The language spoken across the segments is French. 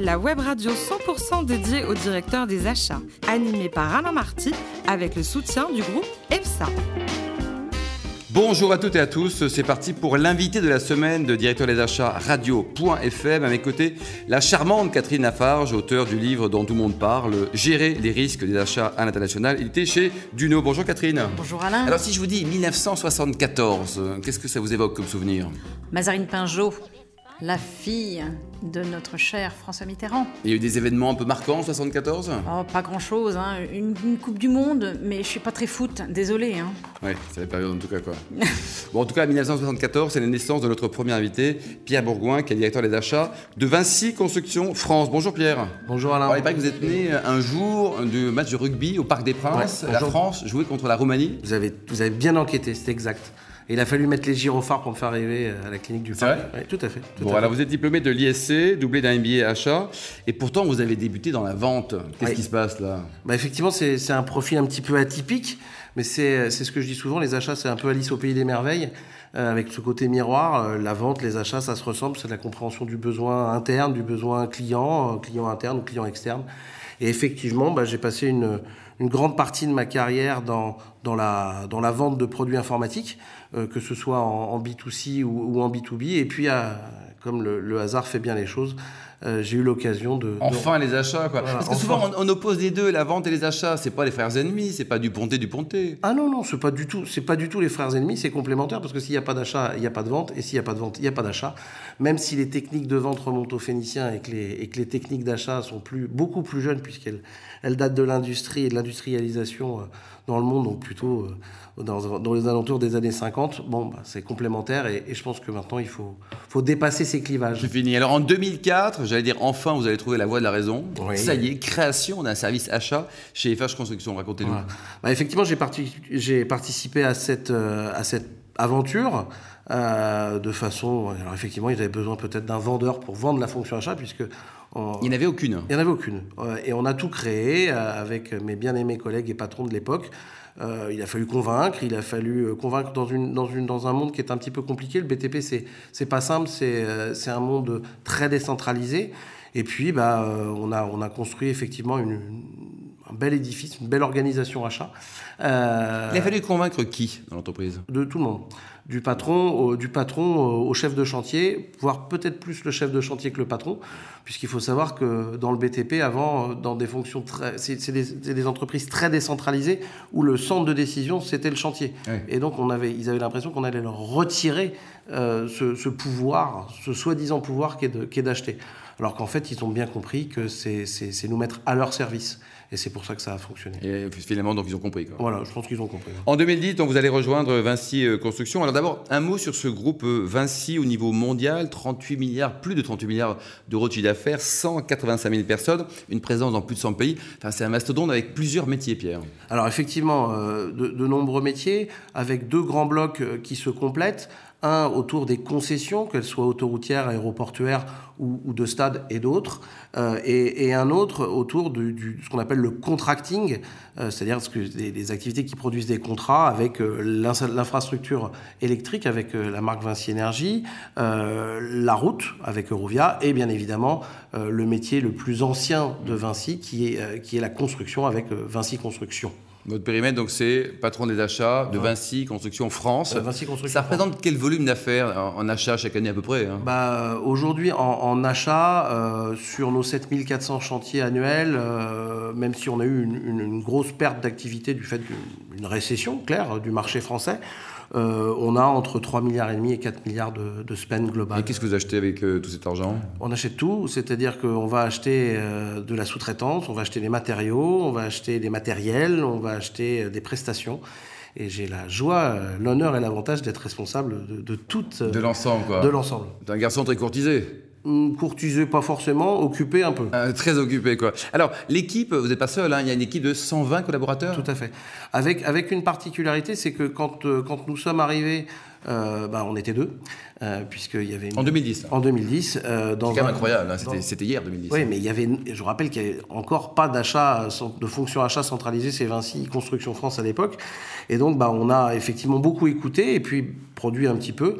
la web radio 100% dédiée au directeur des achats, animée par Alain Marty avec le soutien du groupe EFSA. Bonjour à toutes et à tous, c'est parti pour l'invité de la semaine de directeur des achats radio.fm. À mes côtés, la charmante Catherine Lafarge, auteure du livre dont tout le monde parle, Gérer les risques des achats à l'international. Il était chez Duno. Bonjour Catherine. Bonjour Alain. Alors si je vous dis 1974, qu'est-ce que ça vous évoque comme souvenir? Mazarine Pinjot, la fille de notre cher François Mitterrand. Il y a eu des événements un peu marquants en 74 Oh, pas grand-chose, hein. une, une Coupe du Monde, mais je suis pas très foot, désolé. Hein. Oui, c'est la période en tout cas quoi. bon, en tout cas, 1974, c'est la naissance de notre premier invité, Pierre Bourgoin, qui est directeur des achats de Vinci Construction France. Bonjour Pierre. Bonjour Alain. Alors, il paraît que vous êtes né un jour du match de rugby au Parc des Princes. Ouais, la. France jouait contre la Roumanie. Vous avez, vous avez bien enquêté, c'est exact. Et il a fallu mettre les gyrophares pour me faire arriver à la clinique du vrai Oui, Tout à fait. tout Bon, à alors fait. vous êtes diplômé de l'ISC, doublé d'un MBA achat, et pourtant vous avez débuté dans la vente. Qu'est-ce qui se passe là? Bah, effectivement, c'est un profil un petit peu atypique, mais c'est c'est ce que je dis souvent, les achats, c'est un peu Alice au pays des merveilles, euh, avec ce côté miroir. Euh, la vente, les achats, ça se ressemble, c'est la compréhension du besoin interne, du besoin client, euh, client interne ou client externe. Et effectivement, bah, j'ai passé une, une grande partie de ma carrière dans, dans, la, vente de produits informatiques, euh, que ce soit en, en B2C ou, en B2B. Et puis, euh, comme le hasard fait bien les choses, euh, j'ai eu l'occasion de... de- Enfin les achats quoi. Voilà, Parce que enfin. souvent on, on oppose les deux, la vente et les achats. C'est pas les frères ennemis, c'est pas du ponté du ponté. Ah non, non, c'est pas du tout, c'est pas du tout les frères ennemis, c'est complémentaire parce que s'il n'y a pas d'achat, il n'y a pas de vente, et s'il n'y a pas de vente, il n'y a pas d'achat. Même si les techniques de vente remontent aux Phéniciens et que les, et que les techniques d'achat sont plus, beaucoup plus jeunes puisqu'elles elles datent de l'industrie et de l'industrialisation euh, dans le monde, donc plutôt euh, dans, dans les alentours des années 50, bon, bah, c'est complémentaire et, et je pense que maintenant il faut, faut dépasser ces clivages. J'ai fini. Alors en 2004, j'allais dire enfin vous allez trouver la voie de la raison. Oui. Ça y est, création d'un service achat chez FH Construction. Racontez-nous. Voilà. Bah, effectivement, j'ai parti- j'ai participé à cette, euh, à cette aventure euh, de façon. Alors, effectivement, ils avaient besoin peut-être d'un vendeur pour vendre la fonction achat, puisque. on- Il n'y en avait aucune. il n'y en avait aucune. Euh, Et on a tout créé euh, avec mes bien-aimés collègues et patrons de l'époque. Euh, il a fallu convaincre, il a fallu convaincre dans, une, dans, une, dans un monde qui est un petit peu compliqué. Le BTP, c'est pas simple, c'est un monde très décentralisé. Et puis, bah, on, a, on a construit effectivement une, un bel édifice, une belle organisation achat. Euh, Il a fallu convaincre qui dans l'entreprise? de tout le monde. Du patron, au, du patron au, chef de chantier, voire peut-être plus le chef de chantier que le patron, puisqu'il faut savoir que dans le BTP, avant, euh, dans des fonctions très. C'est des, entreprises très décentralisées où le centre de décision, c'était le chantier. Et donc, on avait, ils avaient l'impression qu'on allait leur retirer euh, ce, ce pouvoir, ce soi-disant pouvoir qui est d'acheter. Alors qu'en fait, ils ont bien compris que c'est nous mettre à leur service. Et c'est pour ça que ça a fonctionné. Et finalement, donc ils ont compris. Quoi. Voilà, je pense qu'ils ont compris. En 2010, donc, vous allez rejoindre Vinci euh, Construction. Alors d'abord, un mot sur ce groupe euh, Vinci au niveau mondial, 38 milliards, plus de 38 milliards d'euros de chiffre d'affaires, 185 000 personnes, une présence dans plus de 100 pays. C'est un mastodonte avec plusieurs métiers, Pierre. Alors effectivement, euh, de, de nombreux métiers, avec deux grands blocs euh, qui se complètent. Un autour des concessions, qu'elles soient autoroutières, aéroportuaires ou, de stades et d'autres. Euh, et, un autre autour du- ce qu'on appelle le contracting, euh, c'est-à-dire des, activités qui produisent des contrats avec euh, l'infrastructure électrique, avec la marque Vinci Énergie, la route avec Eurovia et bien évidemment le métier le plus ancien de Vinci qui est, qui est la construction avec Vinci Construction. Votre périmètre, donc, c'est patron des achats de Vinci Construction France. Euh, Vinci Construction Ça représente quel volume d'affaires en, en achat chaque année à peu près hein? Bah, Aujourd'hui, en, en achat, euh, sur nos 7400 chantiers annuels, euh, même si on a eu une, une- une grosse perte d'activité du fait d'une d'une récession claire du marché français, euh, on a entre 3 milliards et demi et 4 milliards de, de spend global. Et qu'est-ce que vous achetez avec euh, tout cet argent? On achète tout, c'est-à-dire qu'on va acheter euh, de la sous-traitance, on va acheter des matériaux, on va acheter des matériels, on va acheter des prestations. Et j'ai la joie, l'honneur et l'avantage d'être responsable de, de toute, De l'ensemble, quoi. de l'ensemble. C'est un garçon très courtisé. Courtisé, pas forcément, occupé un peu. Euh, très occupé, quoi. Alors, l'équipe, vous n'êtes pas seul, hein, il y a une équipe de 120 collaborateurs. Tout à fait. Avec, avec une particularité, c'est que quand, euh, quand nous sommes arrivés bah, on était deux, puisqu'il y avait... En 2010 En 2010. dans C'est quand même incroyable, hein, c'était hier 2010. Oui, mais il y avait, je rappelle qu'il n'y avait encore pas d'achat, de fonction achat centralisée chez Vinci Construction France à l'époque. Et donc, bah, on a effectivement beaucoup écouté et puis produit un petit peu,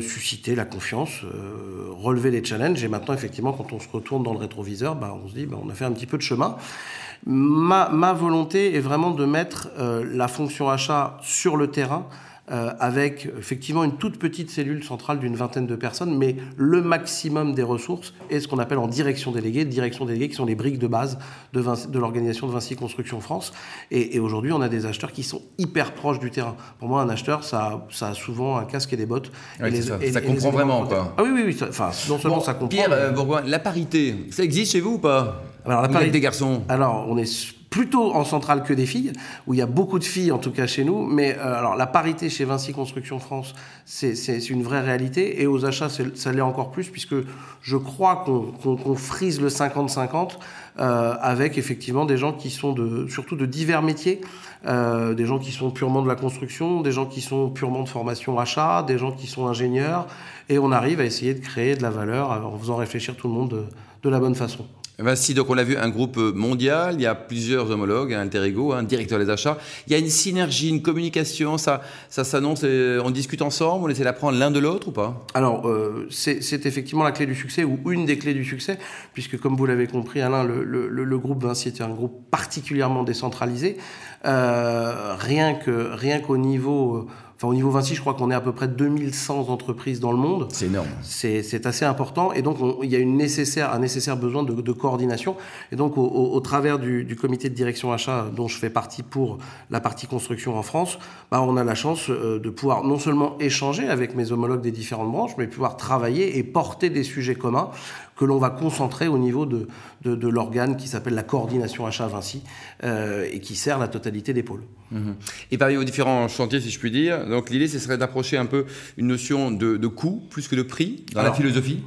suscité la confiance, relevé les challenges. Et maintenant, effectivement, quand on se retourne dans le rétroviseur, bah, on se dit, bah, on a fait un petit peu de chemin. Ma, volonté est vraiment de mettre euh, la fonction achat sur le terrain euh, avec effectivement une toute petite cellule centrale d'une vingtaine de personnes, mais le maximum des ressources est ce qu'on appelle en direction déléguée, direction déléguée qui sont les briques de base de, de l'organisation de Vinci Construction France. Et, aujourd'hui, on a des acheteurs qui sont hyper proches du terrain. Pour moi, un acheteur, ça, ça a souvent un casque et des bottes. ça, comprend vraiment, quoi. Ah oui, oui, oui. Enfin, non seulement ça comprend. Pierre euh, Bourgoin, la parité, ça existe chez vous ou pas? Alors, la parité des garçons. Alors, on est plutôt en centrale que des filles, où il y a beaucoup de filles en tout cas chez nous. Mais euh, alors la parité chez Vinci Construction France, c'est une vraie réalité. Et aux achats, ça l'est encore plus, puisque je crois qu'on frise le 50-50 euh, avec effectivement des gens qui sont de, surtout de divers métiers. Euh, des gens qui sont purement de la construction, des gens qui sont purement de formation achat, des gens qui sont ingénieurs, et on arrive à essayer de créer de la valeur en faisant réfléchir tout le monde de la bonne façon. Vinci, donc on l'a vu, un groupe mondial, il y a plusieurs homologues, un alter ego, un directeur des achats. Il y a une synergie, une communication, ça, ça s'annonce, on discute ensemble, on essaie d'apprendre l'un de l'autre ou pas? Alors, euh, c'est effectivement la clé du succès, ou une des clés du succès, puisque comme vous l'avez compris, Alain, le, le, groupe Vinci est un groupe particulièrement décentralisé. Euh, rien qu'au rien qu'au niveau... Enfin, au niveau Vinci, je crois qu'on est à peu près 2100 entreprises dans le monde. C'est énorme. C'est assez important. Et donc, il y a une nécessaire, un nécessaire besoin de, coordination. Et donc, au, travers du, comité de direction achat dont je fais partie pour la partie construction en France, bah, on a la chance euh, de pouvoir non seulement échanger avec mes homologues des différentes branches, mais pouvoir travailler et porter des sujets communs que l'on va concentrer au niveau de, de, l'organe qui s'appelle la coordination achat Vinci euh, et qui sert la totalité des pôles. Mhm. Et parmi vos différents chantiers, si je puis dire, donc l'idée, ce serait d'approcher un peu une notion de, de coût plus que de prix dans la philosophie?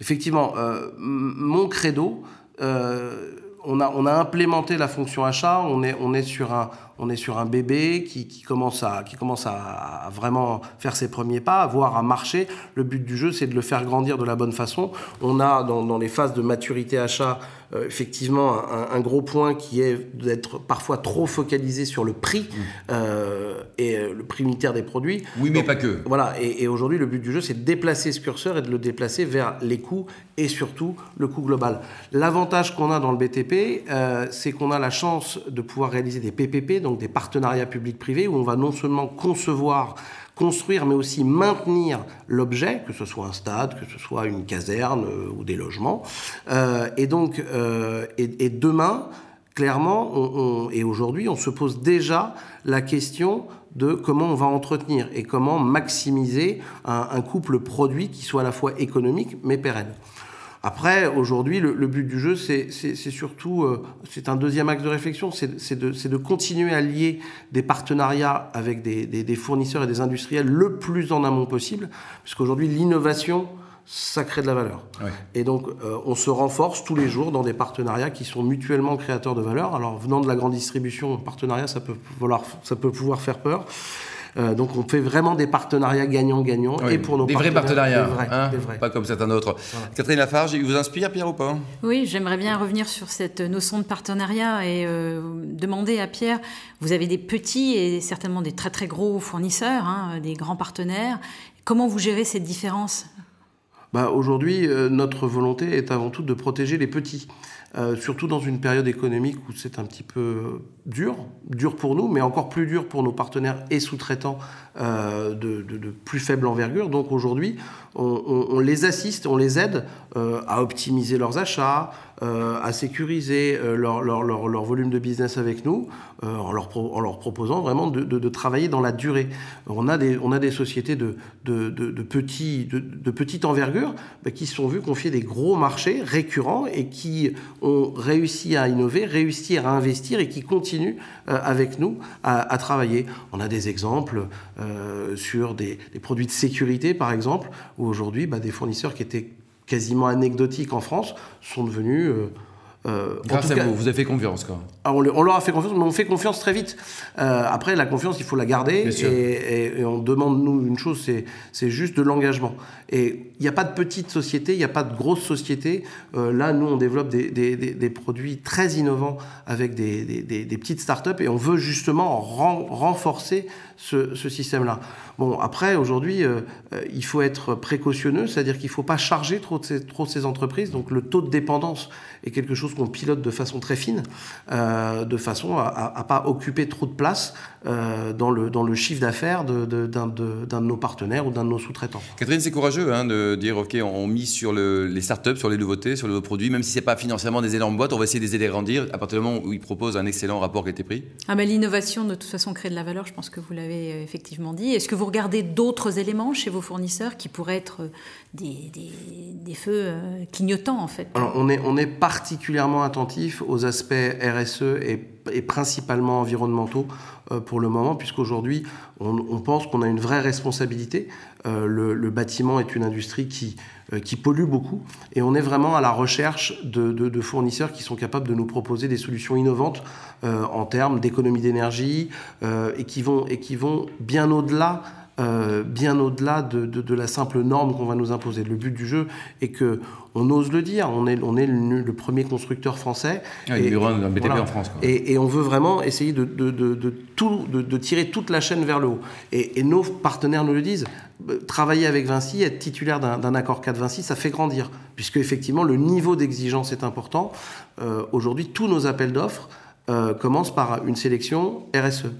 Effectivement, euh, mon credo, euh, on, a, on a implémenté la fonction achat, on est, on est sur un on est sur un bébé qui, commence, à, qui commence à, vraiment faire ses premiers pas, à voir à marcher. Le but du jeu, c'est de le faire grandir de la bonne façon. On a dans, les phases de maturité achat, euh, effectivement, un, gros point qui est d'être parfois trop focalisé sur le prix mmh. euh, et euh, le prix unitaire des produits. Oui, mais pas que. Voilà, et, aujourd'hui, le but du jeu, c'est de déplacer ce curseur et de le déplacer vers les coûts et surtout le coût global. L'avantage qu'on a dans le BTP, c'est qu'on a la chance de pouvoir réaliser des PPP, donc des partenariats publics-privés, où on va non seulement concevoir, construire, mais aussi maintenir l'objet, que ce soit un stade, que ce soit une caserne euh, ou des logements. Euh, et donc, euh, et, demain, clairement, et aujourd'hui, on se pose déjà la question de comment on va entretenir et comment maximiser un couple produit qui soit à la fois économique mais pérenne. Après, aujourd'hui, le, but du jeu, c'est surtout, euh, c'est un deuxième axe de réflexion, c'est de, continuer à lier des partenariats avec des, fournisseurs et des industriels le plus en amont possible, puisqu'aujourd'hui, l'innovation, ça crée de la valeur. Et donc, euh, on se renforce tous les jours dans des partenariats qui sont mutuellement créateurs de valeur. Alors, venant de la grande distribution, partenariat, ça peut, ça peut pouvoir faire peur. Euh, donc on fait vraiment des partenariats gagnants-gagnants et pour nos des vrais partenariats, hein, pas comme certains autres. Catherine Lafarge, il vous inspire Pierre ou pas? Oui, j'aimerais bien revenir sur cette notion de partenariat et euh, demander à Pierre, vous avez des petits et certainement des très très gros fournisseurs, hein, des grands partenaires. Comment vous gérez cette différence? Bah, Aujourd'hui, euh, notre volonté est avant tout de protéger les petits. Euh, surtout dans une période économique où c'est un petit peu dur, dur pour nous, mais encore plus dur pour nos partenaires et sous-traitants euh, de, plus faible envergure. Donc aujourd'hui, on, les assiste, on les aide euh, à optimiser leurs achats, à sécuriser leur, volume de business avec nous, en, leur proposant vraiment de, travailler dans la durée. On a des, on a des sociétés de, de, petits, de, petite envergure bah, qui se sont vues confier des gros marchés récurrents et qui ont réussi à innover, réussi à investir et qui continuent avec nous à, à travailler. On a des exemples. Euh, sur des, produits de sécurité, par exemple, où aujourd'hui, bah, des fournisseurs qui étaient quasiment anecdotiques en France sont devenus euh, Euh, Grâce à vous, vous avez fait confiance quoi. Ah, on, leur a fait confiance, mais on fait confiance très vite. Euh, après, la confiance, il faut la garder. Et, on demande, nous, une chose, c'est juste de l'engagement. Et il n'y a pas de petite société, il n'y a pas de grosse société. Euh, là, nous, on développe des, des, des, produits très innovants avec des, petites startups et on veut justement renforcer ce, ce système-là. Bon, après, aujourd'hui, euh, il faut être précautionneux, c'est-à-dire qu'il ne faut pas charger trop de, ces, trop de ces entreprises. Donc, le taux de dépendance est quelque chose qu'on pilote de façon très fine, euh, de façon à ne pas occuper trop de place euh, dans, le, dans le chiffre d'affaires d'un de, de, de, nos partenaires ou d'un de nos sous-traitants. Catherine, c'est courageux hein, de dire, OK, on mise sur le, les startups, sur les nouveautés, sur les nouveaux produits, même si ce n'est pas financièrement des énormes boîtes, on va essayer de les aider à grandir à partir du moment où ils proposent un excellent rapport qui a été pris ah, mais L'innovation, de toute façon, crée de la valeur, je pense que vous l'avez euh, effectivement dit. Est-ce que vous regardez d'autres éléments chez vos fournisseurs qui pourraient être des, des, des feux clignotants, en fait? Alors, on est, on est particulièrement attentif aux aspects RSE et, principalement environnementaux euh, pour le moment, puisqu'aujourd'hui, on, pense qu'on a une vraie responsabilité. Euh, le, bâtiment est une industrie qui, euh, qui pollue beaucoup, et on est vraiment à la recherche de, de, fournisseurs qui sont capables de nous proposer des solutions innovantes en termes d'économie d'énergie et, qui vont, et qui vont bien au-delà euh, bien au-delà de, de, de, la simple norme qu'on va nous imposer. Le but du jeu est que on ose le dire, on est, on est le, le premier constructeur français. Ah, et, un BTP voilà. en France. Quoi. Et, et, on veut vraiment essayer de, de tout, de, tirer toute la chaîne vers le haut. Et, nos partenaires nous le disent. Travailler avec Vinci, être titulaire d'un accord 4 Vinci, ça fait grandir, puisque effectivement le niveau d'exigence est important. Euh, Aujourd'hui, tous nos appels d'offres euh, commencent par une sélection RSE.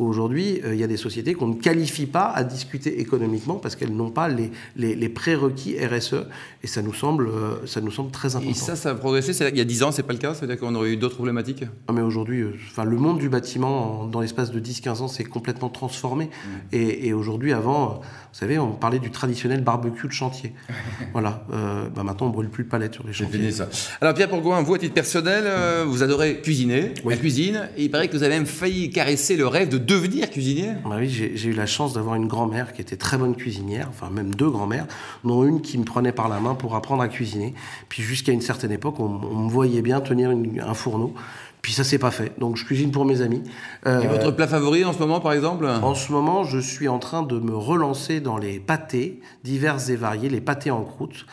Aujourd'hui, euh, il y a des sociétés qu'on ne qualifie pas à discuter économiquement parce qu'elles n'ont pas les, les, les, prérequis RSE et ça nous semble, euh, ça nous semble très important. Et ça, ça a progressé Il y a 10 ans, c'est pas le cas? C'est-à-dire qu'on aurait eu d'autres problématiques? Ah, Mais aujourd'hui, euh, enfin, le monde du bâtiment, dans l'espace de 10-15 ans, s'est complètement transformé. Mmh. Et, et aujourd'hui, avant, vous savez, on parlait du traditionnel barbecue de chantier. voilà. Euh, bah maintenant, on brûle plus de palettes sur les chantiers. Fini ça. Alors, Pierre Bourgoin, vous, à titre personnel, euh, vous adorez cuisiner, oui. la cuisine, et il paraît que vous avez même failli caresser le rêve de devenir cuisinier bah Oui, j'ai eu la chance d'avoir une grand-mère qui était très bonne cuisinière, enfin même deux grand-mères, dont une qui me prenait par la main pour apprendre à cuisiner. Puis jusqu'à une certaine époque, on, me voyait bien tenir un fourneau. Puis ça s'est pas fait. Donc je cuisine pour mes amis. Euh, et votre plat favori en ce moment, par exemple En ce moment, je suis en train de me relancer dans les pâtés divers et variés, les pâtés en croûte.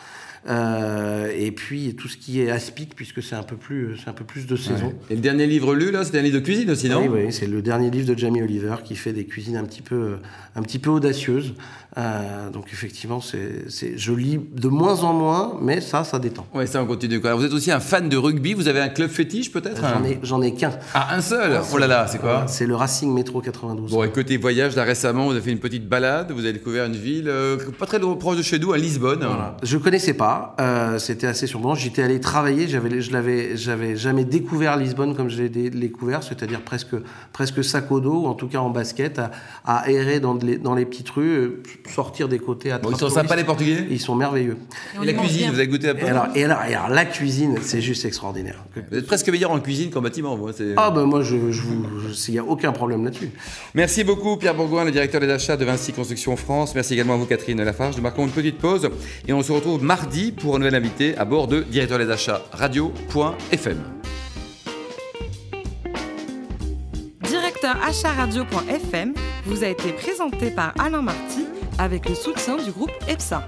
Euh, et puis tout ce qui est aspic puisque c'est un peu plus c'est un peu plus de saison. Ouais. Et le dernier livre lu là, c'était un livre de cuisine aussi, non Oui, oui c'est le dernier livre de Jamie Oliver qui fait des cuisines un petit peu un petit peu audacieuses. Euh, donc effectivement, c'est je lis de moins en moins, mais ça, ça détend. Oui, ça on continue. Quoi. Vous êtes aussi un fan de rugby. Vous avez un club fétiche peut-être J'en ai j'en ai qu'un. Ah un seul ah, Oh là là, c'est quoi C'est le Racing Métro 92. Bon, et côté voyage, là récemment, vous avez fait une petite balade. Vous avez découvert une ville euh, pas très proche de chez nous, à Lisbonne. Voilà. Je connaissais pas. Euh, c'était assez surprenant. J'étais allé travailler, j'avais, je l'avais, j'avais jamais découvert Lisbonne comme je l'ai découvert, c'est-à-dire presque, presque sac au dos, ou en tout cas en basket, à, à errer dans les, dans les petites rues, sortir des côtés. À bon, ils sont sympas les Portugais? Ils sont merveilleux. Et, et la cuisine, bien. vous avez goûté un peu? Et alors, et, alors, et alors, la cuisine, c'est juste extraordinaire. Vous êtes presque meilleur en cuisine qu'en bâtiment, moi. Ah ben moi, je, je vous, il n'y a aucun problème là-dessus. Merci beaucoup Pierre Bourgoin, le directeur des achats de Vinci Construction France. Merci également à vous Catherine Lafarge. Nous marquons une petite pause et on se retrouve mardi pour un nouvel invité à bord de directeur des achats radio.fm. Directeur achat radio.fm vous a été présenté par Alain Marty avec le soutien du groupe EPSA.